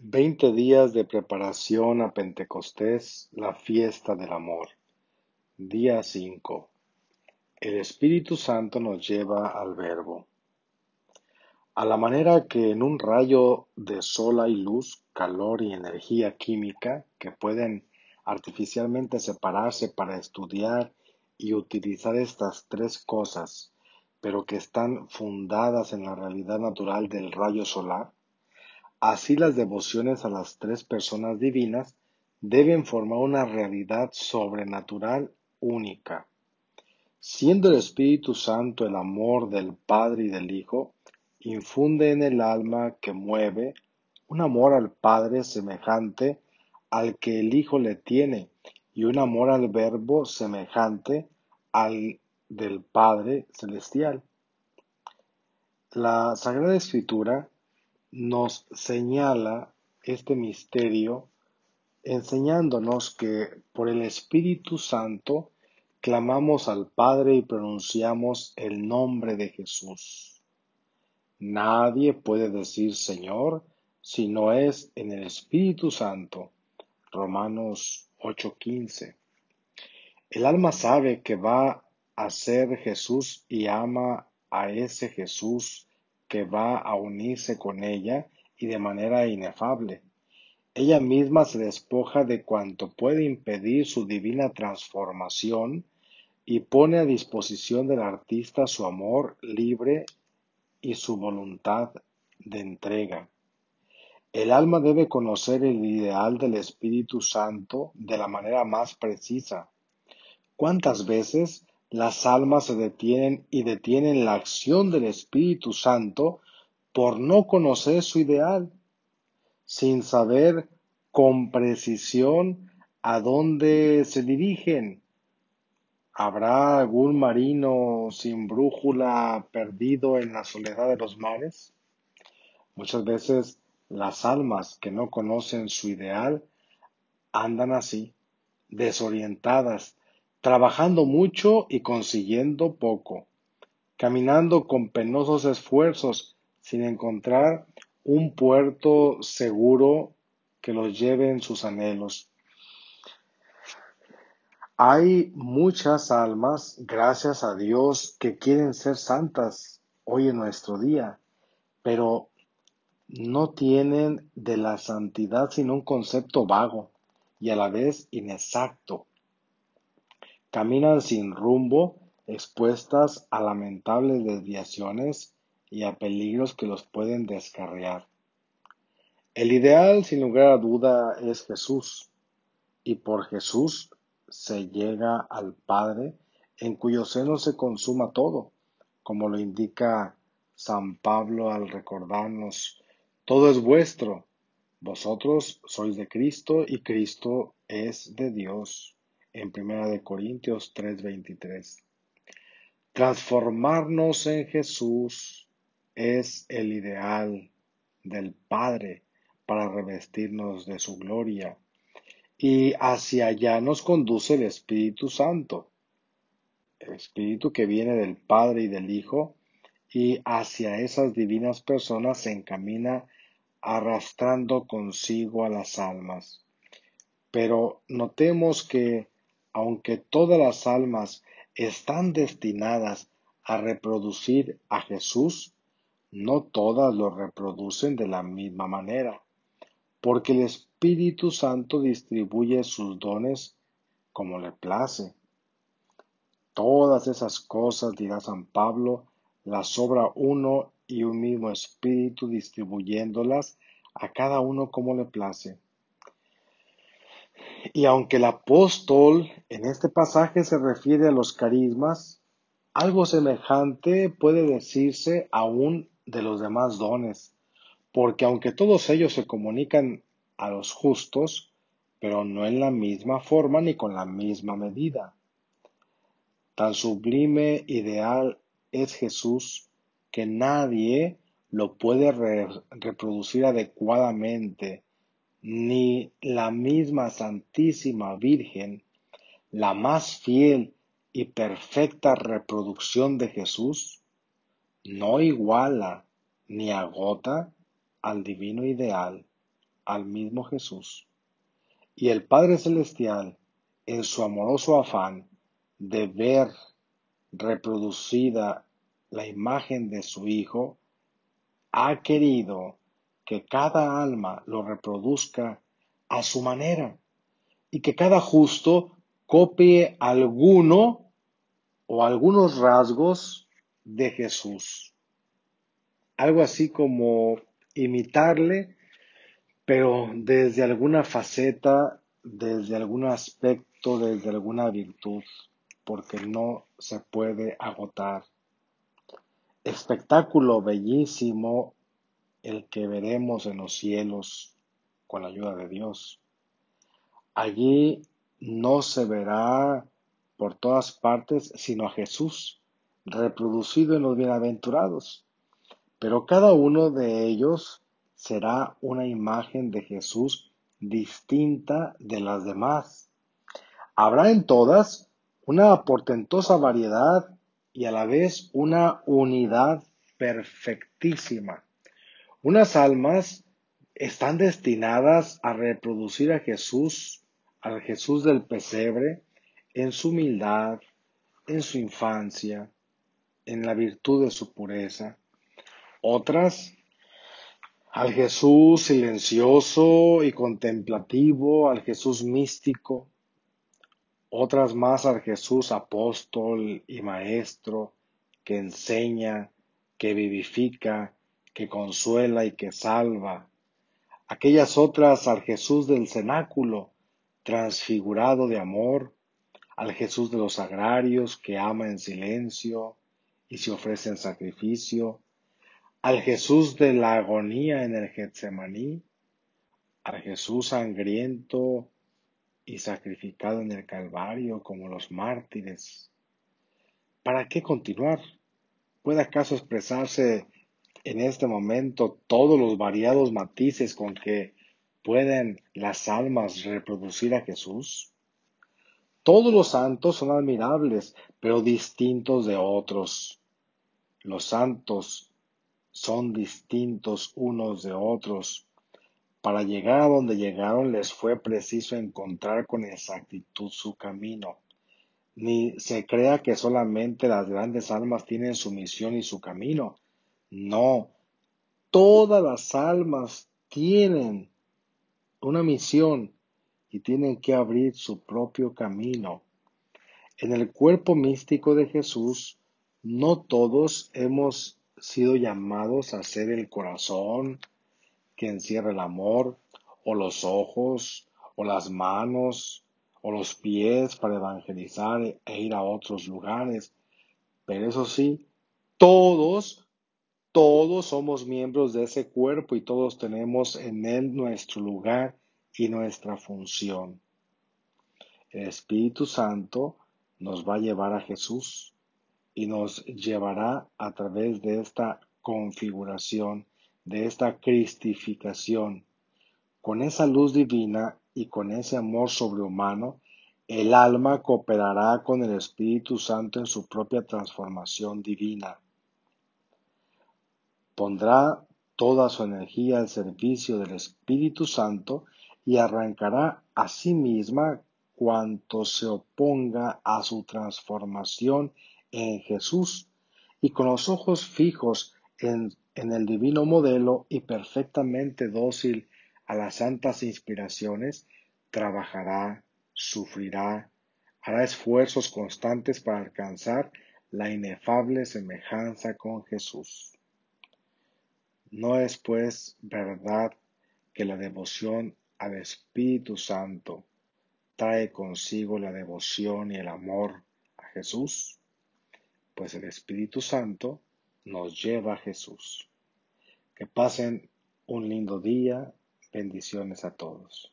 Veinte días de preparación a Pentecostés, la fiesta del amor. Día 5. El Espíritu Santo nos lleva al Verbo. A la manera que en un rayo de sol hay luz, calor y energía química que pueden artificialmente separarse para estudiar y utilizar estas tres cosas, pero que están fundadas en la realidad natural del rayo solar, Así las devociones a las tres personas divinas deben formar una realidad sobrenatural única. Siendo el Espíritu Santo el amor del Padre y del Hijo, infunde en el alma que mueve un amor al Padre semejante al que el Hijo le tiene y un amor al Verbo semejante al del Padre celestial. La Sagrada Escritura nos señala este misterio enseñándonos que por el Espíritu Santo clamamos al Padre y pronunciamos el nombre de Jesús. Nadie puede decir Señor si no es en el Espíritu Santo. Romanos 8:15. El alma sabe que va a ser Jesús y ama a ese Jesús que va a unirse con ella y de manera inefable. Ella misma se despoja de cuanto puede impedir su divina transformación y pone a disposición del artista su amor libre y su voluntad de entrega. El alma debe conocer el ideal del Espíritu Santo de la manera más precisa. ¿Cuántas veces las almas se detienen y detienen la acción del Espíritu Santo por no conocer su ideal, sin saber con precisión a dónde se dirigen. ¿Habrá algún marino sin brújula perdido en la soledad de los mares? Muchas veces las almas que no conocen su ideal andan así, desorientadas, trabajando mucho y consiguiendo poco, caminando con penosos esfuerzos sin encontrar un puerto seguro que los lleve en sus anhelos. Hay muchas almas, gracias a Dios, que quieren ser santas hoy en nuestro día, pero no tienen de la santidad sino un concepto vago y a la vez inexacto Caminan sin rumbo, expuestas a lamentables desviaciones y a peligros que los pueden descarriar. El ideal, sin lugar a duda, es Jesús, y por Jesús se llega al Padre, en cuyo seno se consuma todo, como lo indica San Pablo al recordarnos, todo es vuestro, vosotros sois de Cristo y Cristo es de Dios en 1 Corintios 3:23. Transformarnos en Jesús es el ideal del Padre para revestirnos de su gloria. Y hacia allá nos conduce el Espíritu Santo, el Espíritu que viene del Padre y del Hijo, y hacia esas divinas personas se encamina arrastrando consigo a las almas. Pero notemos que aunque todas las almas están destinadas a reproducir a Jesús, no todas lo reproducen de la misma manera, porque el Espíritu Santo distribuye sus dones como le place. Todas esas cosas, dirá San Pablo, las sobra uno y un mismo Espíritu distribuyéndolas a cada uno como le place. Y aunque el apóstol en este pasaje se refiere a los carismas, algo semejante puede decirse aún de los demás dones, porque aunque todos ellos se comunican a los justos, pero no en la misma forma ni con la misma medida. Tan sublime ideal es Jesús que nadie lo puede reproducir adecuadamente ni la misma Santísima Virgen, la más fiel y perfecta reproducción de Jesús, no iguala ni agota al divino ideal. al mismo Jesús. Y el Padre Celestial, en su amoroso afán de ver reproducida la imagen de su Hijo, ha querido que cada alma lo reproduzca a su manera y que cada justo copie alguno o algunos rasgos de Jesús. Algo así como imitarle, pero desde alguna faceta, desde algún aspecto, desde alguna virtud, porque no se puede agotar. Espectáculo bellísimo el que veremos en los cielos con la ayuda de Dios. Allí no se verá por todas partes sino a Jesús, reproducido en los bienaventurados. Pero cada uno de ellos será una imagen de Jesús distinta de las demás. Habrá en todas una portentosa variedad y a la vez una unidad perfectísima. Unas almas están destinadas a reproducir a Jesús, al Jesús del pesebre, en su humildad, en su infancia, en la virtud de su pureza. Otras al Jesús silencioso y contemplativo, al Jesús místico, otras más al Jesús apóstol y maestro, que enseña, que vivifica, que consuela y que salva. Aquellas otras al Jesús del cenáculo, transfigurado de amor, al Jesús de los agrarios, que ama en silencio y se ofrece en sacrificio, al Jesús de la agonía en el Getsemaní, al Jesús sangriento y sacrificado en el Calvario como los mártires. ¿Para qué continuar? ¿Puede acaso expresarse en este momento todos los variados matices con que pueden las almas reproducir a Jesús? Todos los santos son admirables, pero distintos de otros. Los santos son distintos unos de otros. Para llegar a donde llegaron les fue preciso encontrar con exactitud su camino. Ni se crea que solamente las grandes almas tienen su misión y su camino. No, todas las almas tienen una misión y tienen que abrir su propio camino. En el cuerpo místico de Jesús, no todos hemos sido llamados a ser el corazón que encierra el amor, o los ojos, o las manos, o los pies para evangelizar e ir a otros lugares. Pero eso sí, todos, todos somos miembros de ese cuerpo y todos tenemos en él nuestro lugar y nuestra función. El Espíritu Santo nos va a llevar a Jesús y nos llevará a través de esta configuración, de esta cristificación. Con esa luz divina y con ese amor sobrehumano, el alma cooperará con el Espíritu Santo en su propia transformación divina. Pondrá toda su energía al servicio del Espíritu Santo y arrancará a sí misma cuanto se oponga a su transformación en Jesús y con los ojos fijos en, el divino modelo y perfectamente dócil a las santas inspiraciones, trabajará, sufrirá, hará esfuerzos constantes para alcanzar la inefable semejanza con Jesús. No es pues verdad que la devoción al Espíritu Santo trae consigo la devoción y el amor a Jesús? Pues el Espíritu Santo nos lleva a Jesús. Que pasen un lindo día. Bendiciones a todos.